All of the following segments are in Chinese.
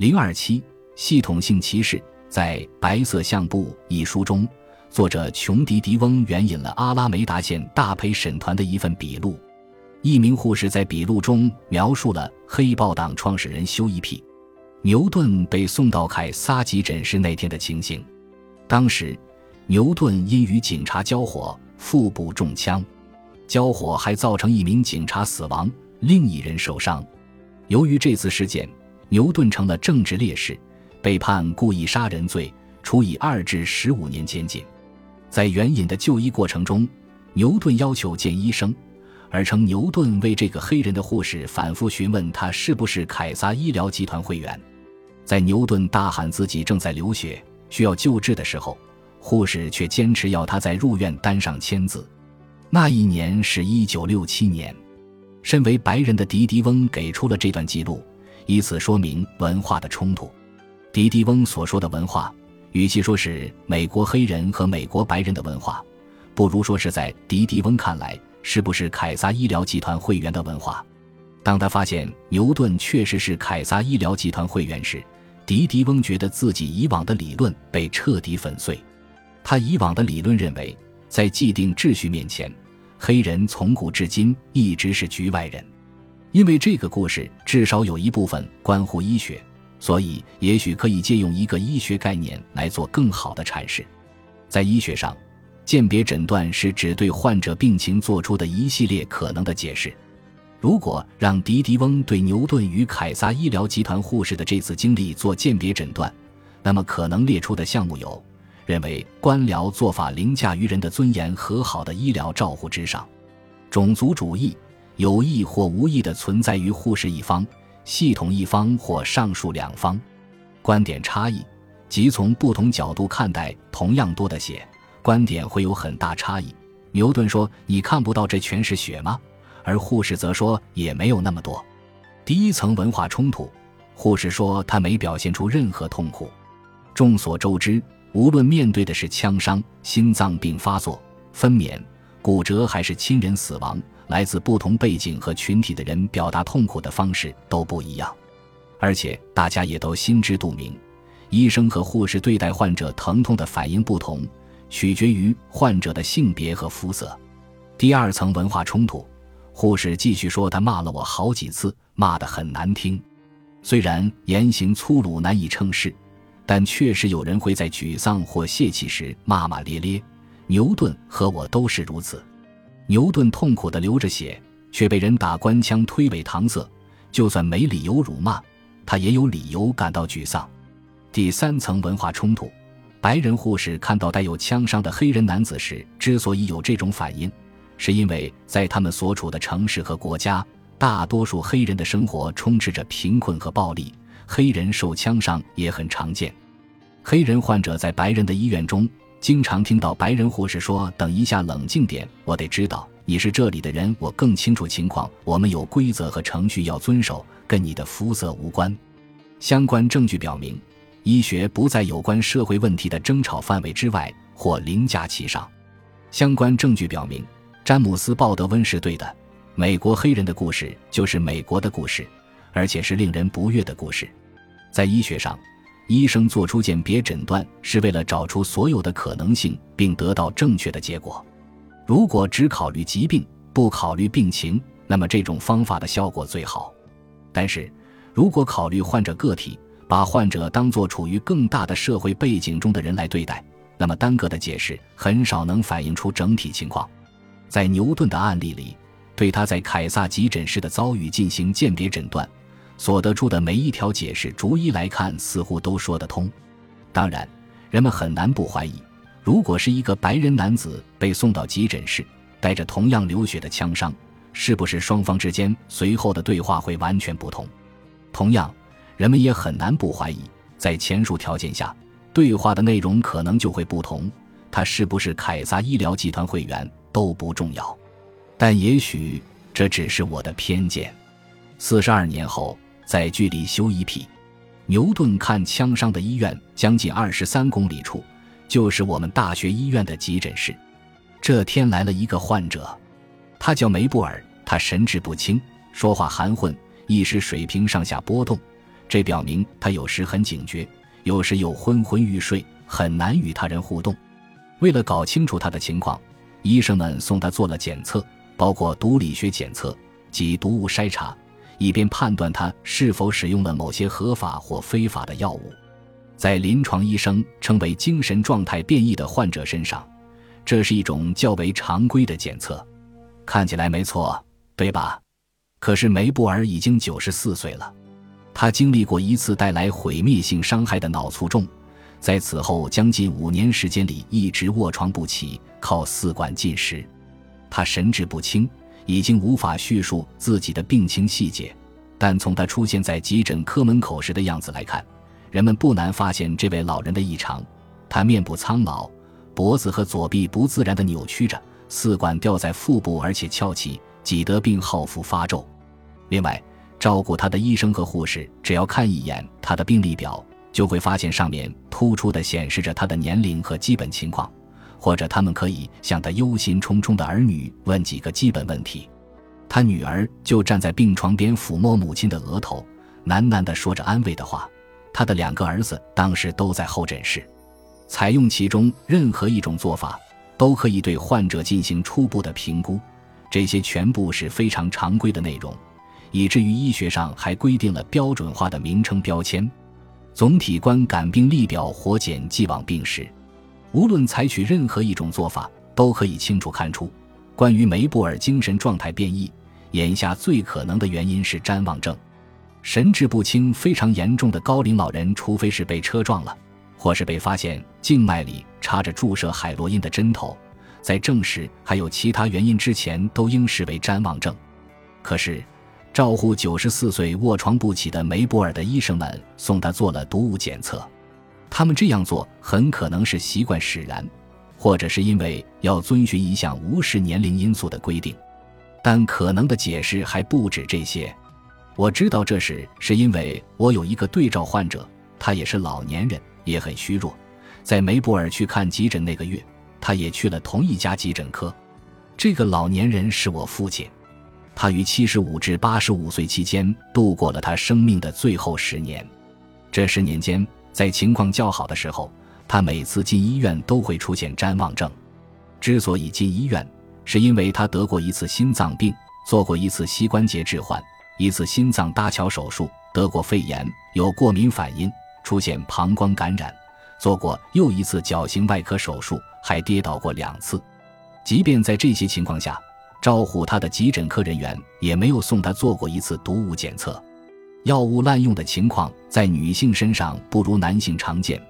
零二七系统性歧视，在《白色相簿》一书中，作者琼迪迪翁援引了阿拉梅达县大陪审团的一份笔录。一名护士在笔录中描述了黑豹党创始人休伊皮牛顿被送到凯撒急诊室那天的情形。当时，牛顿因与警察交火，腹部中枪，交火还造成一名警察死亡，另一人受伤。由于这次事件，牛顿成了政治烈士，被判故意杀人罪，处以二至十五年监禁。在援引的就医过程中，牛顿要求见医生，而称牛顿为这个黑人的护士反复询问他是不是凯撒医疗集团会员。在牛顿大喊自己正在流血，需要救治的时候，护士却坚持要他在入院单上签字。那一年是一九六七年，身为白人的迪迪翁给出了这段记录。以此说明文化的冲突。迪迪翁所说的文化，与其说是美国黑人和美国白人的文化，不如说是在迪迪翁看来是不是凯撒医疗集团会员的文化。当他发现牛顿确实是凯撒医疗集团会员时，迪迪翁觉得自己以往的理论被彻底粉碎。他以往的理论认为，在既定秩序面前，黑人从古至今一直是局外人。因为这个故事至少有一部分关乎医学，所以也许可以借用一个医学概念来做更好的阐释。在医学上，鉴别诊断是指对患者病情做出的一系列可能的解释。如果让迪迪翁对牛顿与凯撒医疗集团护士的这次经历做鉴别诊断，那么可能列出的项目有：认为官僚做法凌驾于人的尊严和好的医疗照护之上；种族主义。有意或无意的存在于护士一方、系统一方或上述两方，观点差异，即从不同角度看待同样多的血，观点会有很大差异。牛顿说：“你看不到这全是血吗？”而护士则说：“也没有那么多。”第一层文化冲突，护士说他没表现出任何痛苦。众所周知，无论面对的是枪伤、心脏病发作、分娩、骨折，还是亲人死亡。来自不同背景和群体的人表达痛苦的方式都不一样，而且大家也都心知肚明，医生和护士对待患者疼痛的反应不同，取决于患者的性别和肤色。第二层文化冲突，护士继续说：“他骂了我好几次，骂得很难听，虽然言行粗鲁难以称是，但确实有人会在沮丧或泄气时骂骂咧咧。牛顿和我都是如此。”牛顿痛苦地流着血，却被人打官腔推诿搪塞。就算没理由辱骂，他也有理由感到沮丧。第三层文化冲突：白人护士看到带有枪伤的黑人男子时，之所以有这种反应，是因为在他们所处的城市和国家，大多数黑人的生活充斥着贫困和暴力，黑人受枪伤也很常见。黑人患者在白人的医院中。经常听到白人护士说：“等一下，冷静点，我得知道你是这里的人，我更清楚情况。我们有规则和程序要遵守，跟你的肤色无关。”相关证据表明，医学不在有关社会问题的争吵范围之外或凌驾其上。相关证据表明，詹姆斯·鲍德温是对的。美国黑人的故事就是美国的故事，而且是令人不悦的故事。在医学上。医生做出鉴别诊断是为了找出所有的可能性，并得到正确的结果。如果只考虑疾病，不考虑病情，那么这种方法的效果最好。但是，如果考虑患者个体，把患者当作处于更大的社会背景中的人来对待，那么单个的解释很少能反映出整体情况。在牛顿的案例里，对他在凯撒急诊室的遭遇进行鉴别诊断。所得出的每一条解释，逐一来看，似乎都说得通。当然，人们很难不怀疑，如果是一个白人男子被送到急诊室，带着同样流血的枪伤，是不是双方之间随后的对话会完全不同？同样，人们也很难不怀疑，在前述条件下，对话的内容可能就会不同。他是不是凯撒医疗集团会员都不重要，但也许这只是我的偏见。四十二年后。在距离休伊皮牛顿看枪伤的医院将近二十三公里处，就是我们大学医院的急诊室。这天来了一个患者，他叫梅布尔，他神志不清，说话含混，意识水平上下波动，这表明他有时很警觉，有时又昏昏欲睡，很难与他人互动。为了搞清楚他的情况，医生们送他做了检测，包括毒理学检测及毒物筛查，以便判断他是否使用了某些合法或非法的药物。在临床医生称为精神状态变异的患者身上，这是一种较为常规的检测。看起来没错，对吧？可是梅布尔已经九十四岁了，他经历过一次带来毁灭性伤害的脑卒中。在此后将近五年时间里，一直卧床不起，靠四管进食。他神志不清，已经无法叙述自己的病情细节。但从他出现在急诊科门口时的样子来看，人们不难发现这位老人的异常。他面部苍老，脖子和左臂不自然地扭曲着，四管吊在腹部，而且翘起，挤得病号腹发皱。另外，照顾他的医生和护士只要看一眼他的病历表。就会发现上面突出的显示着他的年龄和基本情况，或者他们可以向他忧心忡忡的儿女问几个基本问题。他女儿就站在病床边抚摸母亲的额头，喃喃地说着安慰的话。他的两个儿子当时都在候诊室。采用其中任何一种做法，都可以对患者进行初步的评估。这些全部是非常常规的内容，以至于医学上还规定了标准化的名称标签。总体观感病历表活检既往病史，无论采取任何一种做法，都可以清楚看出，关于梅布尔精神状态变异，眼下最可能的原因是谵妄症，神志不清非常严重的高龄老人，除非是被车撞了，或是被发现静脉里插着注射海洛因的针头，在证实还有其他原因之前，都应视为谵妄症。可是。照护九十四岁卧床不起的梅博尔的医生们送他做了毒物检测，他们这样做很可能是习惯使然，或者是因为要遵循一项无视年龄因素的规定。但可能的解释还不止这些。我知道这时是因为我有一个对照患者，他也是老年人，也很虚弱。在梅布尔去看急诊那个月，他也去了同一家急诊科。这个老年人是我父亲。他于七十五至八十五岁期间度过了他生命的最后十年。这十年间，在情况较好的时候，他每次进医院都会出现谵妄症。之所以进医院，是因为他得过一次心脏病，做过一次膝关节置换，一次心脏搭桥手术，得过肺炎，有过敏反应，出现膀胱感染，做过又一次矫形外科手术，还跌倒过两次。即便在这些情况下，招呼他的急诊科人员也没有送他做过一次毒物检测，药物滥用的情况在女性身上不如男性常见，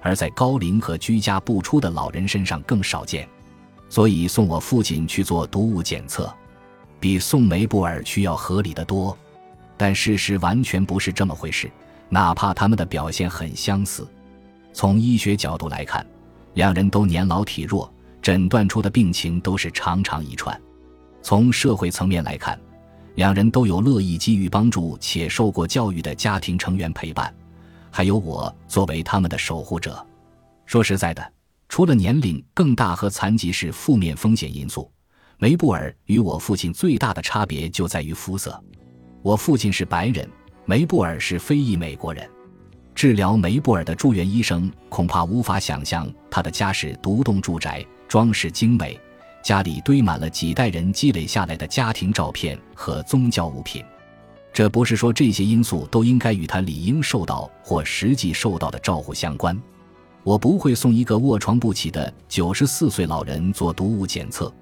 而在高龄和居家不出的老人身上更少见，所以送我父亲去做毒物检测，比送梅布尔去要合理的多。但事实完全不是这么回事，哪怕他们的表现很相似，从医学角度来看，两人都年老体弱，诊断出的病情都是常常遗传。从社会层面来看，两人都有乐意给予帮助且受过教育的家庭成员陪伴，还有我作为他们的守护者。说实在的，除了年龄更大和残疾是负面风险因素，梅布尔与我父亲最大的差别就在于肤色。我父亲是白人，梅布尔是非裔美国人。治疗梅布尔的住院医生恐怕无法想象他的家是独栋住宅，装饰精美。家里堆满了几代人积累下来的家庭照片和宗教物品，这不是说这些因素都应该与他理应受到或实际受到的照顾相关。我不会送一个卧床不起的九十四岁老人做毒物检测，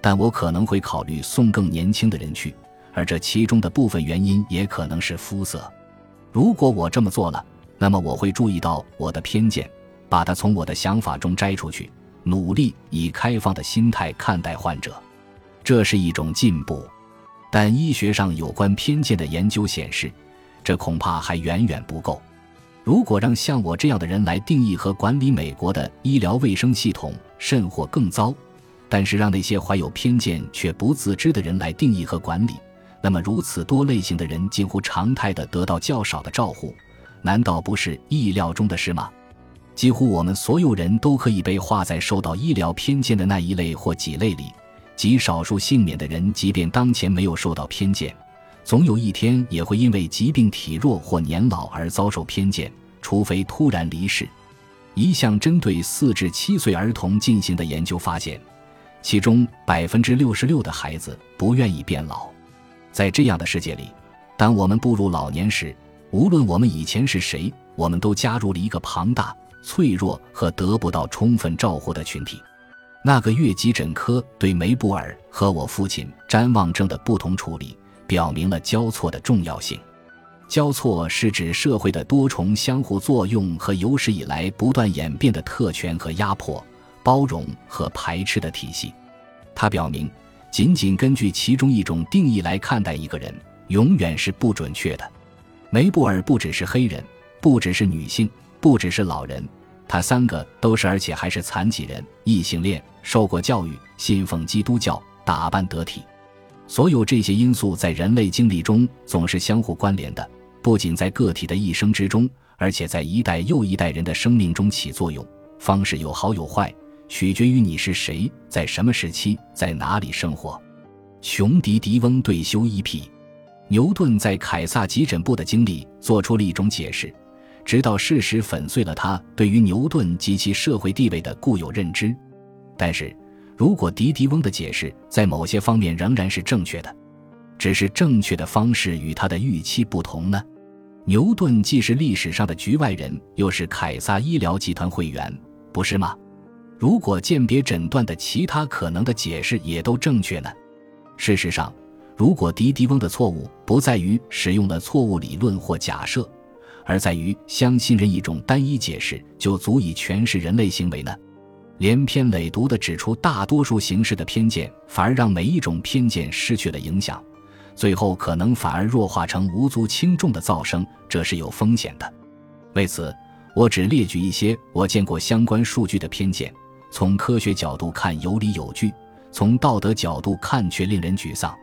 但我可能会考虑送更年轻的人去，而这其中的部分原因也可能是肤色。如果我这么做了，那么我会注意到我的偏见，把它从我的想法中摘出去。努力以开放的心态看待患者，这是一种进步。但医学上有关偏见的研究显示，这恐怕还远远不够。如果让像我这样的人来定义和管理美国的医疗卫生系统，甚或更糟。但是让那些怀有偏见却不自知的人来定义和管理，那么如此多类型的人近乎常态的得到较少的照护，难道不是意料中的事吗？几乎我们所有人都可以被划在受到医疗偏见的那一类或几类里，极少数幸免的人，即便当前没有受到偏见，总有一天也会因为疾病体弱或年老而遭受偏见，除非突然离世。一项针对四至七岁儿童进行的研究发现，其中百分之六十六的孩子不愿意变老。在这样的世界里，当我们步入老年时，无论我们以前是谁，我们都加入了一个庞大、脆弱和得不到充分照护的群体。那个月急诊科对梅布尔和我父亲瞻望症的不同处理。表明了交错的重要性。交错是指社会的多重相互作用和有史以来不断演变的特权和压迫、包容和排斥的体系。它表明，仅仅根据其中一种定义来看待一个人，永远是不准确的。梅布尔不只是黑人，不只是女性，不只是老人，他三个都是，而且还是残疾人、异性恋、受过教育、信奉基督教、打扮得体。所有这些因素在人类经历中总是相互关联的，不仅在个体的一生之中，而且在一代又一代人的生命中起作用。方式有好有坏，取决于你是谁，在什么时期，在哪里生活。琼迪迪翁对修一匹，牛顿在凯撒急诊部的经历做出了一种解释，直到事实粉碎了他对于牛顿及其社会地位的固有认知，但是。如果迪迪翁的解释在某些方面仍然是正确的，只是正确的方式与他的预期不同呢？牛顿既是历史上的局外人，又是凯撒医疗集团会员，不是吗？如果鉴别诊断的其他可能的解释也都正确呢？事实上，如果迪迪翁的错误不在于使用了错误理论或假设，而在于相信任一种单一解释就足以诠释人类行为呢？连篇累牍地指出大多数形式的偏见，反而让每一种偏见失去了影响，最后可能反而弱化成无足轻重的噪声，这是有风险的。为此，我只列举一些我见过相关数据的偏见。从科学角度看有理有据，从道德角度看却令人沮丧。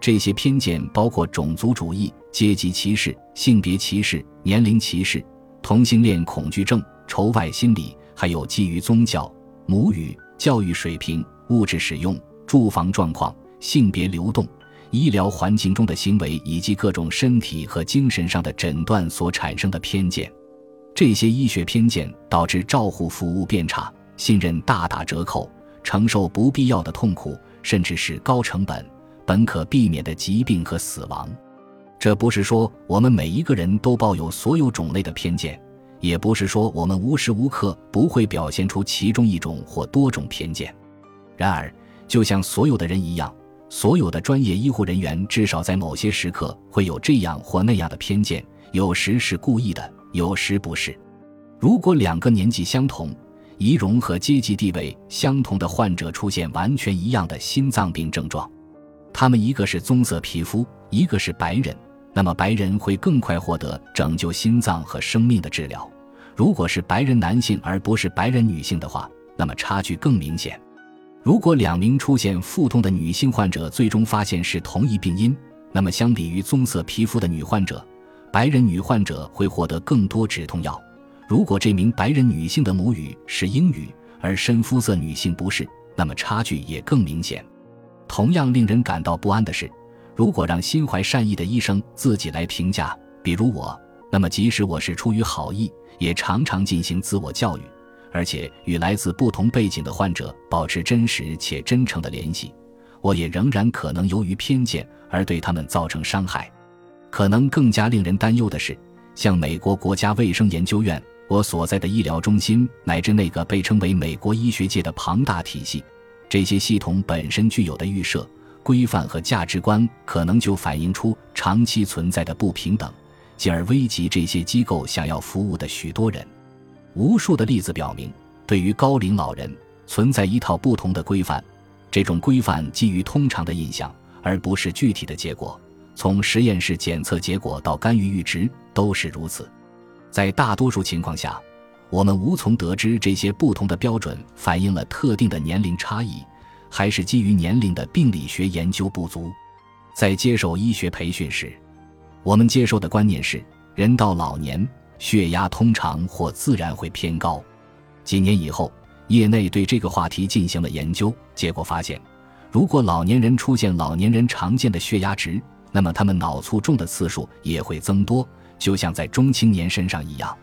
这些偏见包括种族主义、阶级歧视、性别歧视、年龄歧视、同性恋恐惧症、仇外心理，还有基于宗教。母语、教育水平、物质使用、住房状况、性别流动、医疗环境中的行为以及各种身体和精神上的诊断所产生的偏见，这些医学偏见导致照护服务变差、信任大打折扣、承受不必要的痛苦，甚至是高成本、本可避免的疾病和死亡。这不是说我们每一个人都抱有所有种类的偏见。也不是说我们无时无刻不会表现出其中一种或多种偏见，然而，就像所有的人一样，所有的专业医护人员至少在某些时刻会有这样或那样的偏见，有时是故意的，有时不是。如果两个年纪相同、仪容和阶级地位相同的患者出现完全一样的心脏病症状，他们一个是棕色皮肤，一个是白人。那么白人会更快获得拯救心脏和生命的治疗。如果是白人男性而不是白人女性的话，那么差距更明显。如果两名出现腹痛的女性患者最终发现是同一病因，那么相比于棕色皮肤的女患者，白人女患者会获得更多止痛药。如果这名白人女性的母语是英语，而深肤色女性不是，那么差距也更明显。同样令人感到不安的是。如果让心怀善意的医生自己来评价，比如我，那么即使我是出于好意，也常常进行自我教育，而且与来自不同背景的患者保持真实且真诚的联系，我也仍然可能由于偏见而对他们造成伤害。可能更加令人担忧的是，像美国国家卫生研究院，我所在的医疗中心，乃至那个被称为美国医学界的庞大体系，这些系统本身具有的预设。规范和价值观可能就反映出长期存在的不平等，进而危及这些机构想要服务的许多人。无数的例子表明，对于高龄老人存在一套不同的规范，这种规范基于通常的印象，而不是具体的结果。从实验室检测结果到干预阈值都是如此。在大多数情况下，我们无从得知这些不同的标准反映了特定的年龄差异。还是基于年龄的病理学研究不足，在接受医学培训时，我们接受的观念是，人到老年血压通常或自然会偏高。几年以后，业内对这个话题进行了研究，结果发现，如果老年人出现老年人常见的血压值，那么他们脑卒中的次数也会增多，就像在中青年身上一样。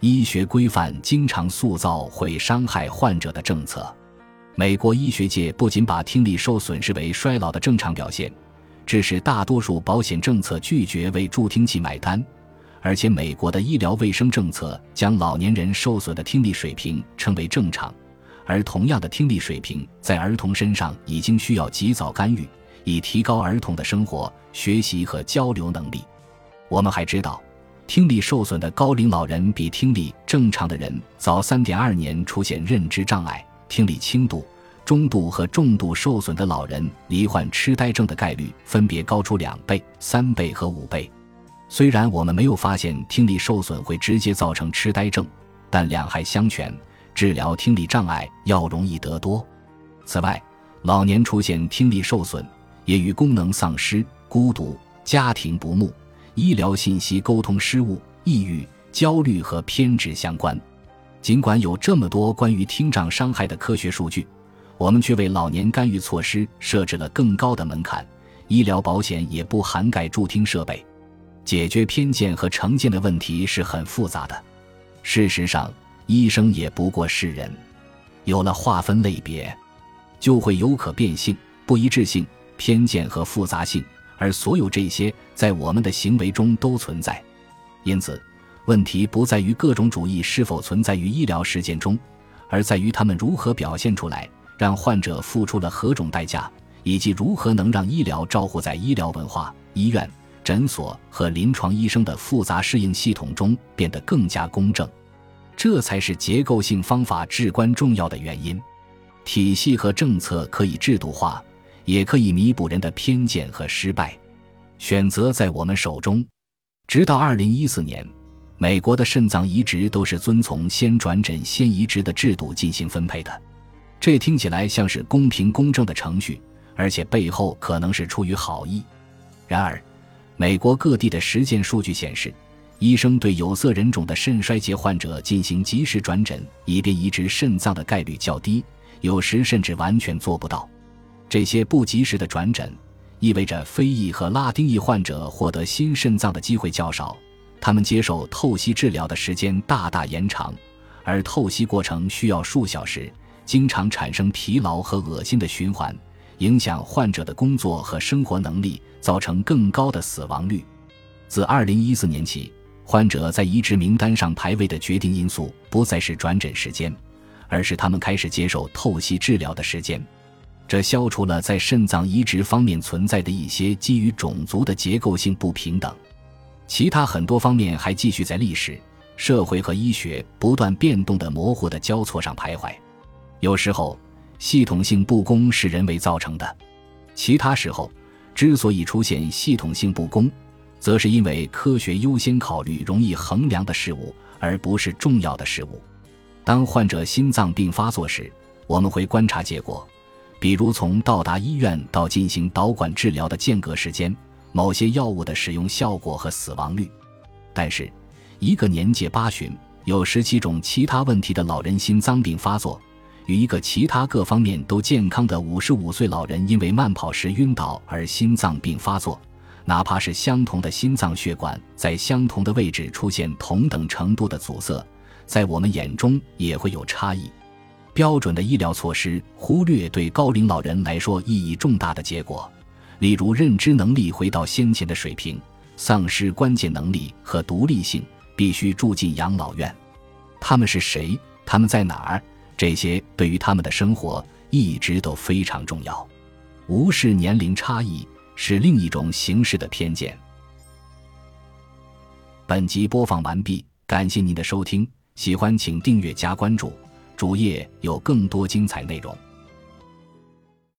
医学规范经常塑造会伤害患者的政策。美国医学界不仅把听力受损视为衰老的正常表现，致使大多数保险政策拒绝为助听器买单，而且美国的医疗卫生政策将老年人受损的听力水平称为正常，而同样的听力水平在儿童身上已经需要及早干预，以提高儿童的生活、学习和交流能力。我们还知道。听力受损的高龄老人比听力正常的人早三点二年出现认知障碍，听力轻度、中度和重度受损的老人罹患痴呆症的概率分别高出两倍、三倍和五倍。虽然我们没有发现听力受损会直接造成痴呆症，但两害相权，治疗听力障碍要容易得多。此外，老年出现听力受损也与功能丧失、孤独、家庭不睦。医疗信息沟通失误、抑郁、焦虑和偏执相关。尽管有这么多关于听障伤害的科学数据，我们却为老年干预措施设置了更高的门槛。医疗保险也不涵盖助听设备。解决偏见和成见的问题是很复杂的。事实上，医生也不过是人。有了划分类别，就会有可变性、不一致性、偏见和复杂性。而所有这些在我们的行为中都存在，因此，问题不在于各种主义是否存在于医疗实践中，而在于他们如何表现出来，让患者付出了何种代价，以及如何能让医疗照护在医疗文化、医院、诊所和临床医生的复杂适应系统中变得更加公正。这才是结构性方法至关重要的原因。体系和政策可以制度化。也可以弥补人的偏见和失败，选择在我们手中。直到二零一四年，美国的肾脏移植都是遵从先转诊先移植的制度进行分配的。这听起来像是公平公正的程序，而且背后可能是出于好意。然而，美国各地的实践数据显示，医生对有色人种的肾衰竭患者进行及时转诊以便移植肾脏的概率较低，有时甚至完全做不到。这些不及时的转诊，意味着非裔和拉丁裔患者获得新肾脏的机会较少，他们接受透析治疗的时间大大延长，而透析过程需要数小时，经常产生疲劳和恶心的循环，影响患者的工作和生活能力，造成更高的死亡率。自2014年起，患者在移植名单上排位的决定因素不再是转诊时间，而是他们开始接受透析治疗的时间。这消除了在肾脏移植方面存在的一些基于种族的结构性不平等，其他很多方面还继续在历史、社会和医学不断变动的模糊的交错上徘徊。有时候，系统性不公是人为造成的；其他时候，之所以出现系统性不公，则是因为科学优先考虑容易衡量的事物，而不是重要的事物。当患者心脏病发作时，我们会观察结果。比如，从到达医院到进行导管治疗的间隔时间，某些药物的使用效果和死亡率。但是，一个年届八旬、有十七种其他问题的老人心脏病发作，与一个其他各方面都健康的五十五岁老人因为慢跑时晕倒而心脏病发作，哪怕是相同的心脏血管在相同的位置出现同等程度的阻塞，在我们眼中也会有差异。标准的医疗措施忽略对高龄老人来说意义重大的结果，例如认知能力回到先前的水平，丧失关键能力和独立性，必须住进养老院。他们是谁？他们在哪儿？这些对于他们的生活一直都非常重要。无视年龄差异是另一种形式的偏见。本集播放完毕，感谢您的收听，喜欢请订阅加关注。主页有更多精彩内容。